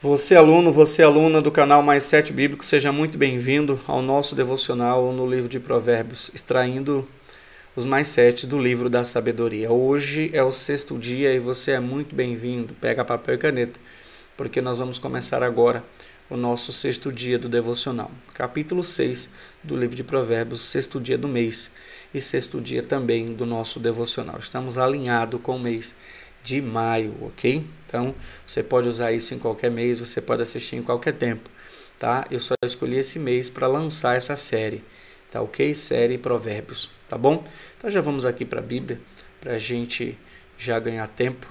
Você aluno, você aluna do canal Mais Sete Bíblico, seja muito bem-vindo ao nosso devocional no livro de Provérbios, extraindo os mais sete do livro da sabedoria. Hoje é o sexto dia e você é muito bem-vindo. Pega papel e caneta, porque nós vamos começar agora o nosso sexto dia do devocional. Capítulo 6 do livro de Provérbios, sexto dia do mês e sexto dia também do nosso devocional. Estamos alinhados com o mês de maio, ok? Então você pode usar isso em qualquer mês, você pode assistir em qualquer tempo, tá? Eu só escolhi esse mês para lançar essa série, tá ok? Série Provérbios, tá bom? Então já vamos aqui para a Bíblia para a gente já ganhar tempo,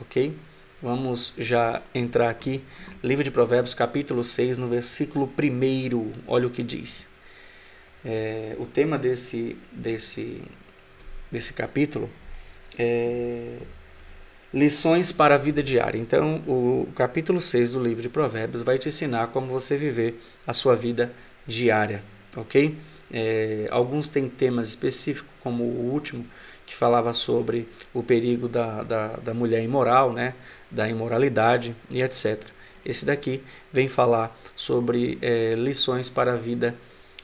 ok? Vamos já entrar aqui, livro de Provérbios, capítulo 6, no versículo 1. Olha o que diz. É, o tema desse, desse, desse capítulo é Lições para a vida diária. Então, o capítulo 6 do livro de Provérbios vai te ensinar como você viver a sua vida diária, ok? É, alguns têm temas específicos, como o último, que falava sobre o perigo da, da, da mulher imoral, né? da imoralidade e etc. Esse daqui vem falar sobre é, lições para a vida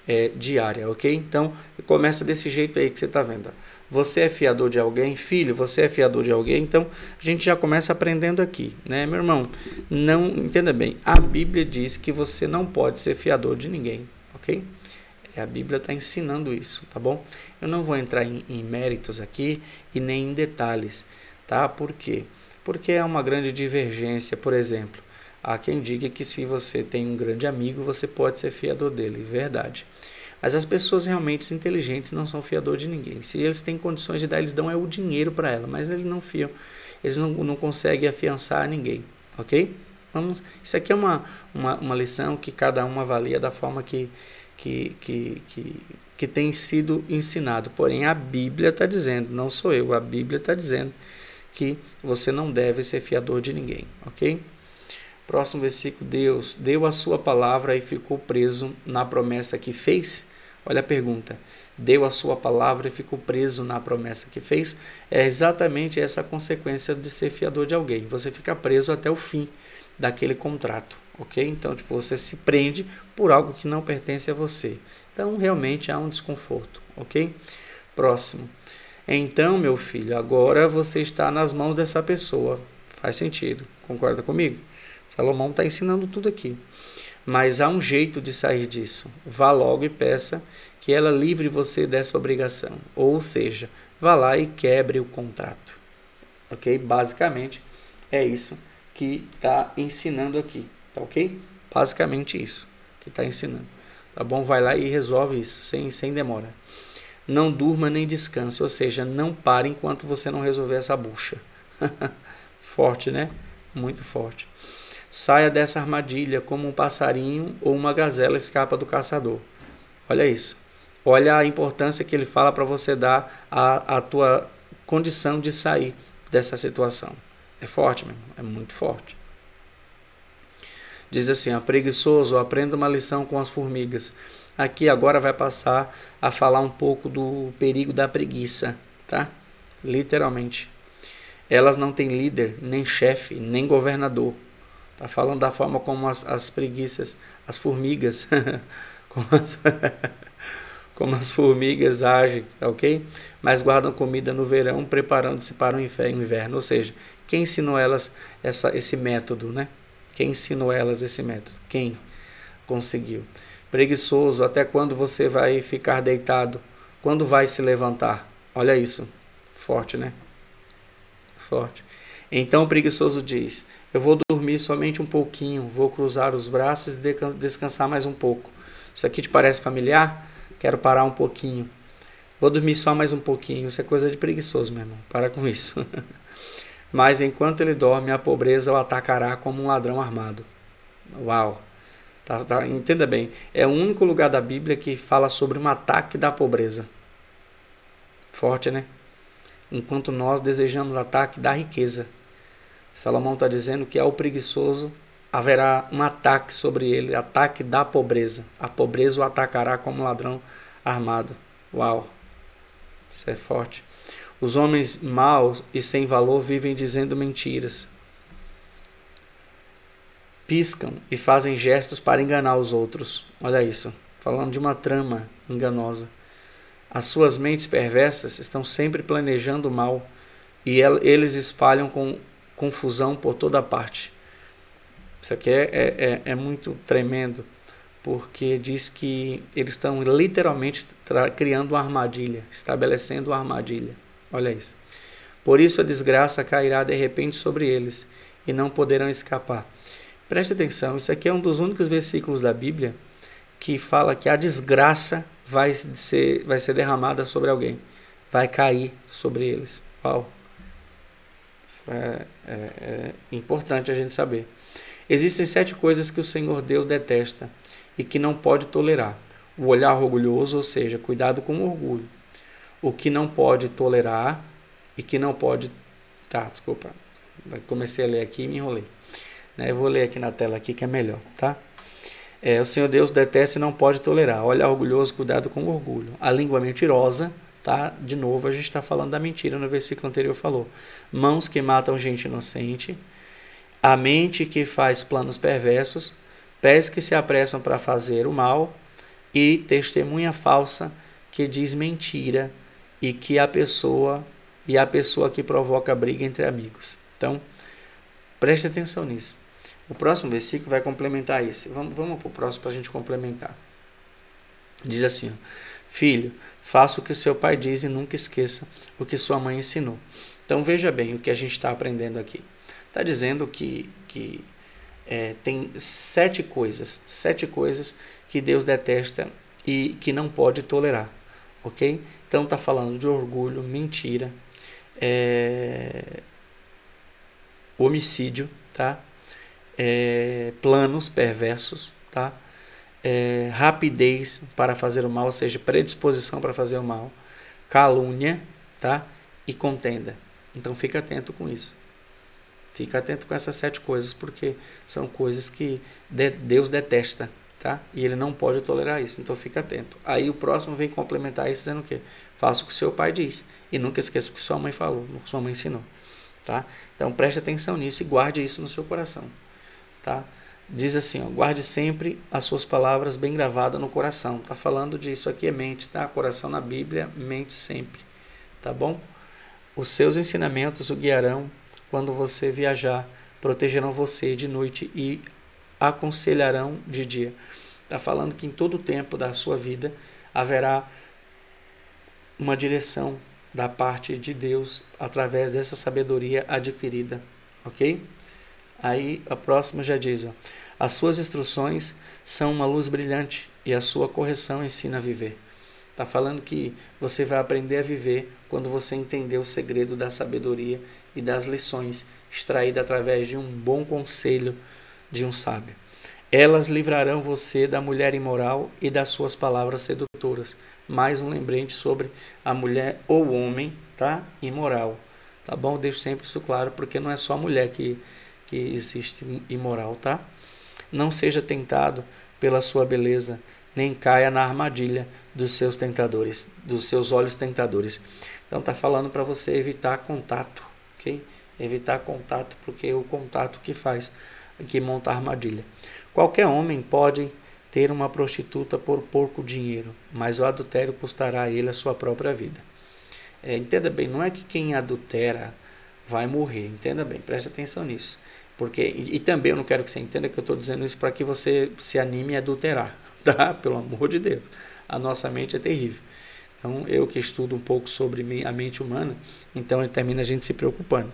é, diária, ok? Então, começa desse jeito aí que você está vendo. Você é fiador de alguém, filho, você é fiador de alguém, então a gente já começa aprendendo aqui, né, meu irmão? Não, entenda bem, a Bíblia diz que você não pode ser fiador de ninguém, ok? A Bíblia está ensinando isso, tá bom? Eu não vou entrar em, em méritos aqui e nem em detalhes, tá? Por quê? Porque é uma grande divergência, por exemplo. Há quem diga que se você tem um grande amigo, você pode ser fiador dele, verdade. Mas as pessoas realmente inteligentes não são fiador de ninguém. Se eles têm condições de dar, eles dão é o dinheiro para ela, mas eles não fiam, eles não, não conseguem afiançar ninguém, ok? Vamos, isso aqui é uma, uma, uma lição que cada um avalia da forma que, que, que, que, que tem sido ensinado. Porém, a Bíblia está dizendo, não sou eu, a Bíblia está dizendo que você não deve ser fiador de ninguém, ok? Próximo versículo: Deus deu a sua palavra e ficou preso na promessa que fez. Olha a pergunta. Deu a sua palavra e ficou preso na promessa que fez. É exatamente essa a consequência de ser fiador de alguém. Você fica preso até o fim daquele contrato, ok? Então, tipo, você se prende por algo que não pertence a você. Então, realmente há um desconforto, ok? Próximo. Então, meu filho, agora você está nas mãos dessa pessoa. Faz sentido. Concorda comigo? Salomão está ensinando tudo aqui. Mas há um jeito de sair disso. Vá logo e peça que ela livre você dessa obrigação. Ou seja, vá lá e quebre o contrato. Ok? Basicamente é isso que está ensinando aqui. Tá ok? Basicamente isso que está ensinando. Tá bom? Vai lá e resolve isso sem, sem demora. Não durma nem descanse, ou seja, não pare enquanto você não resolver essa bucha. forte, né? Muito forte. Saia dessa armadilha como um passarinho ou uma gazela escapa do caçador. Olha isso. Olha a importância que ele fala para você dar à, tua condição de sair dessa situação. É forte, meu irmão. É muito forte. Diz assim: a preguiçoso, aprenda uma lição com as formigas. Aqui agora vai passar a falar um pouco do perigo da preguiça, tá? Literalmente. Elas não têm líder, nem chefe, nem governador. Está falando da forma como as, as preguiças, as formigas, como, as, como as formigas agem, tá ok? Mas guardam comida no verão, preparando-se para o inverno. Ou seja, quem ensinou elas essa, esse método, né? Quem ensinou elas esse método? Quem conseguiu? Preguiçoso, até quando você vai ficar deitado? Quando vai se levantar? Olha isso. Forte, né? Forte. Então o preguiçoso diz: Eu vou dormir somente um pouquinho, vou cruzar os braços e descansar mais um pouco. Isso aqui te parece familiar? Quero parar um pouquinho. Vou dormir só mais um pouquinho. Isso é coisa de preguiçoso, meu irmão. Para com isso. Mas enquanto ele dorme, a pobreza o atacará como um ladrão armado. Uau! Tá, tá, entenda bem, é o único lugar da Bíblia que fala sobre um ataque da pobreza. Forte, né? Enquanto nós desejamos ataque da riqueza. Salomão está dizendo que ao preguiçoso haverá um ataque sobre ele, ataque da pobreza. A pobreza o atacará como ladrão armado. Uau! Isso é forte. Os homens maus e sem valor vivem dizendo mentiras. piscam e fazem gestos para enganar os outros. Olha isso, falando de uma trama enganosa. As suas mentes perversas estão sempre planejando mal e eles espalham com confusão por toda parte. Isso aqui é, é, é, é muito tremendo, porque diz que eles estão literalmente criando uma armadilha, estabelecendo uma armadilha. Olha isso. Por isso a desgraça cairá de repente sobre eles e não poderão escapar. Preste atenção, isso aqui é um dos únicos versículos da Bíblia que fala que a desgraça vai ser, vai ser derramada sobre alguém, vai cair sobre eles. Uau! É, é, é importante a gente saber. Existem sete coisas que o Senhor Deus detesta e que não pode tolerar: o olhar orgulhoso, ou seja, cuidado com o orgulho. O que não pode tolerar e que não pode. Tá, desculpa. Comecei a ler aqui e me enrolei. Né? Eu vou ler aqui na tela aqui que é melhor, tá? É, o Senhor Deus detesta e não pode tolerar. Olha orgulhoso, cuidado com o orgulho. A língua mentirosa, tá? De novo, a gente está falando da mentira no versículo anterior falou. Mãos que matam gente inocente. A mente que faz planos perversos. Pés que se apressam para fazer o mal. E testemunha falsa que diz mentira e que a pessoa e a pessoa que provoca briga entre amigos. Então, preste atenção nisso. O próximo versículo vai complementar esse. Vamos, vamos para o próximo para a gente complementar. Diz assim: Filho, faça o que seu pai diz e nunca esqueça o que sua mãe ensinou. Então veja bem o que a gente está aprendendo aqui. Está dizendo que, que é, tem sete coisas, sete coisas que Deus detesta e que não pode tolerar, ok? Então está falando de orgulho, mentira, é, homicídio, tá? é, planos perversos, tá? É, rapidez para fazer o mal, ou seja, predisposição para fazer o mal, calúnia, tá? E contenda. Então fica atento com isso. Fica atento com essas sete coisas, porque são coisas que Deus detesta, tá? E ele não pode tolerar isso. Então fica atento. Aí o próximo vem complementar isso dizendo o quê? Faça o que seu pai diz e nunca esqueça o que sua mãe falou, o que sua mãe ensinou, tá? Então preste atenção nisso e guarde isso no seu coração tá? Diz assim, ó, guarde sempre as suas palavras bem gravadas no coração. Tá falando disso aqui é mente, tá? Coração na Bíblia, mente sempre, tá bom? Os seus ensinamentos o guiarão quando você viajar, protegerão você de noite e aconselharão de dia. Está falando que em todo o tempo da sua vida haverá uma direção da parte de Deus através dessa sabedoria adquirida, ok? Aí a próxima já diz: ó, as suas instruções são uma luz brilhante e a sua correção ensina a viver. Está falando que você vai aprender a viver quando você entender o segredo da sabedoria e das lições extraídas através de um bom conselho de um sábio. Elas livrarão você da mulher imoral e das suas palavras sedutoras. Mais um lembrete sobre a mulher ou homem, tá? Imoral. Tá bom? Eu deixo sempre isso claro, porque não é só a mulher que que existe imoral, tá? Não seja tentado pela sua beleza, nem caia na armadilha dos seus tentadores, dos seus olhos tentadores. Então tá falando para você evitar contato, ok? Evitar contato, porque é o contato que faz, que monta a armadilha. Qualquer homem pode ter uma prostituta por pouco dinheiro, mas o adultério custará a ele a sua própria vida. É, entenda bem, não é que quem adultera vai morrer, entenda bem, preste atenção nisso. Porque, e, e, também eu não quero que você entenda que eu estou dizendo isso para que você se anime a adulterar, tá? Pelo amor de Deus. A nossa mente é terrível. Então, eu que estudo um pouco sobre a mente humana, então termina a gente se preocupando,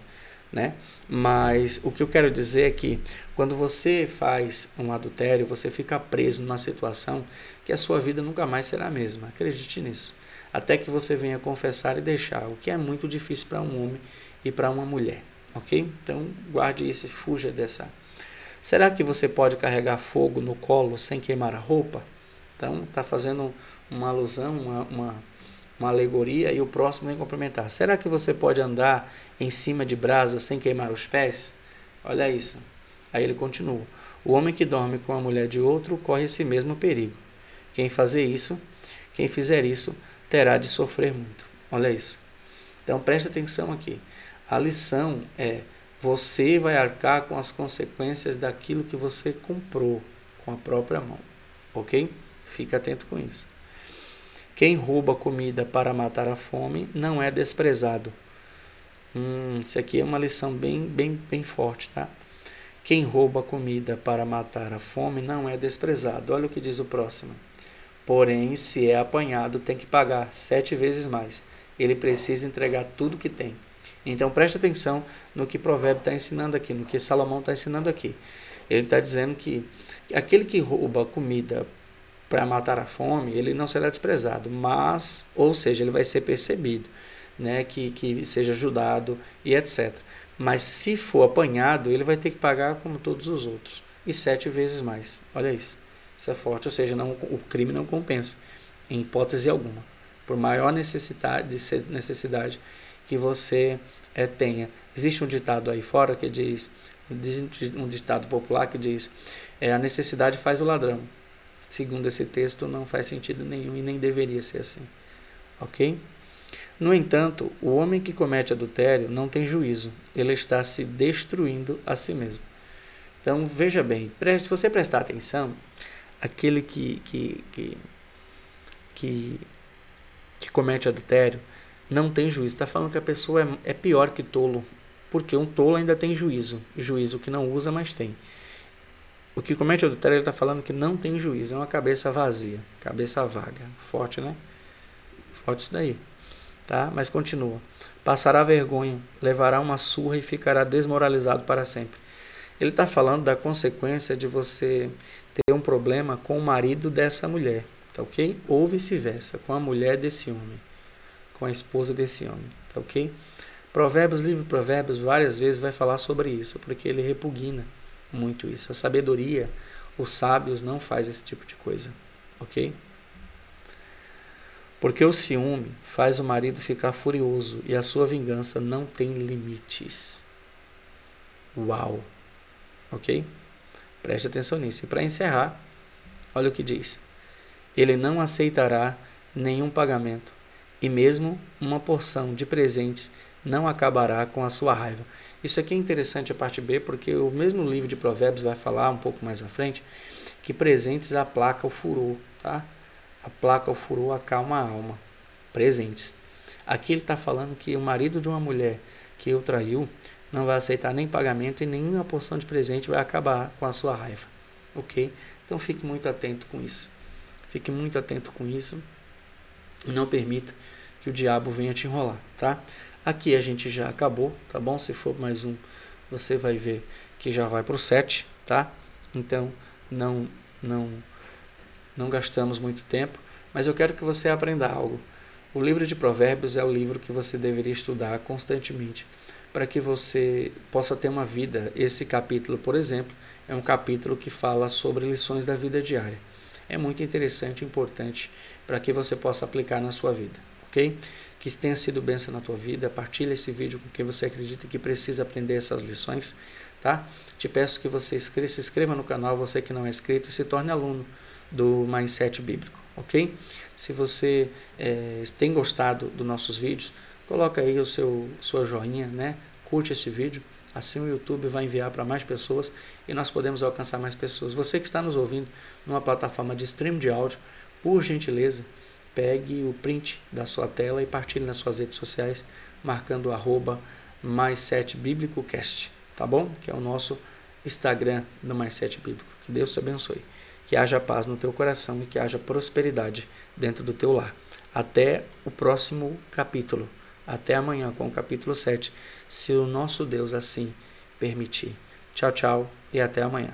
né? Mas o que eu quero dizer é que quando você faz um adultério, você fica preso numa situação que a sua vida nunca mais será a mesma. Acredite nisso. Até que você venha confessar e deixar, o que é muito difícil para um homem e para uma mulher. Ok? Então guarde isso e fuja dessa. Será que você pode carregar fogo no colo sem queimar a roupa? Então está fazendo uma alusão, uma, uma, uma alegoria e o próximo vem complementar. Será que você pode andar em cima de brasa sem queimar os pés? Olha isso. Aí ele continua. O homem que dorme com a mulher de outro corre esse mesmo perigo. Quem fazer isso, quem fizer isso, terá de sofrer muito. Olha isso. Então preste atenção aqui. A lição é: Você vai arcar com as consequências daquilo que você comprou com a própria mão. Ok? Fica atento com isso. Quem rouba comida para matar a fome não é desprezado. Hum, isso aqui é uma lição bem, bem, bem forte, tá? Quem rouba comida para matar a fome não é desprezado. Olha o que diz o próximo. Porém, se é apanhado, tem que pagar sete vezes mais. Ele precisa entregar tudo que tem. Então preste atenção no que provérbio está ensinando aqui, no que Salomão está ensinando aqui. Ele está dizendo que aquele que rouba comida para matar a fome, ele não será desprezado, mas, ou seja, ele vai ser percebido, né, que, que seja ajudado e etc. Mas se for apanhado, ele vai ter que pagar como todos os outros, e sete vezes mais. Olha isso. Isso é forte, ou seja, não, o crime não compensa, em hipótese alguma. Por maior necessidade, necessidade que você é, tenha. Existe um ditado aí fora que diz, um ditado popular que diz, é, a necessidade faz o ladrão. Segundo esse texto, não faz sentido nenhum e nem deveria ser assim. Ok? No entanto, o homem que comete adultério não tem juízo, ele está se destruindo a si mesmo. Então, veja bem, se você prestar atenção, aquele que, que, que, que, que comete adultério não tem juízo. Está falando que a pessoa é, é pior que tolo, porque um tolo ainda tem juízo, juízo que não usa, mas tem. O que comete adultério, ele está falando que não tem juízo, é uma cabeça vazia, cabeça vaga. Forte, né? Forte isso daí. Tá? Mas continua. Passará vergonha, levará uma surra e ficará desmoralizado para sempre. Ele está falando da consequência de você ter um problema com o marido dessa mulher, tá ok? Ou vice-versa, com a mulher desse homem, com a esposa desse homem, tá ok? Provérbios, livro Provérbios, várias vezes vai falar sobre isso, porque ele repugna muito isso. A sabedoria, os sábios não faz esse tipo de coisa, ok? Porque o ciúme faz o marido ficar furioso e a sua vingança não tem limites. Uau! Ok? Preste atenção nisso. E para encerrar, olha o que diz: Ele não aceitará nenhum pagamento, e mesmo uma porção de presentes não acabará com a sua raiva. Isso aqui é interessante a parte B, porque o mesmo livro de Provérbios vai falar um pouco mais à frente que presentes aplaca o furor, tá? Aplaca o furor, acalma a alma. Presentes. Aqui ele está falando que o marido de uma mulher que o traiu não vai aceitar nem pagamento e nenhuma porção de presente vai acabar com a sua raiva, ok? Então fique muito atento com isso. Fique muito atento com isso. Não permita que o diabo venha te enrolar, tá? Aqui a gente já acabou, tá bom? Se for mais um, você vai ver que já vai para o 7, tá? Então não, não, não gastamos muito tempo, mas eu quero que você aprenda algo. O livro de Provérbios é o livro que você deveria estudar constantemente para que você possa ter uma vida. Esse capítulo, por exemplo, é um capítulo que fala sobre lições da vida diária. É muito interessante e importante para que você possa aplicar na sua vida, ok? Que tenha sido bênção na tua vida. Partilhe esse vídeo com quem você acredita que precisa aprender essas lições, tá? Te peço que você se inscreva no canal, você que não é inscrito, e se torne aluno do Mindset Bíblico, ok? Se você é, tem gostado dos nossos vídeos, coloca aí o seu sua joinha, né? Curte esse vídeo, assim o YouTube vai enviar para mais pessoas e nós podemos alcançar mais pessoas. Você que está nos ouvindo numa plataforma de stream de áudio, por gentileza, pegue o print da sua tela e partilhe nas suas redes sociais, marcando o arroba mais 7 bíblicocast, tá bom? Que é o nosso Instagram do Mais 7 Bíblico. Que Deus te abençoe. Que haja paz no teu coração e que haja prosperidade dentro do teu lar. Até o próximo capítulo. Até amanhã com o capítulo 7, se o nosso Deus assim permitir. Tchau, tchau e até amanhã.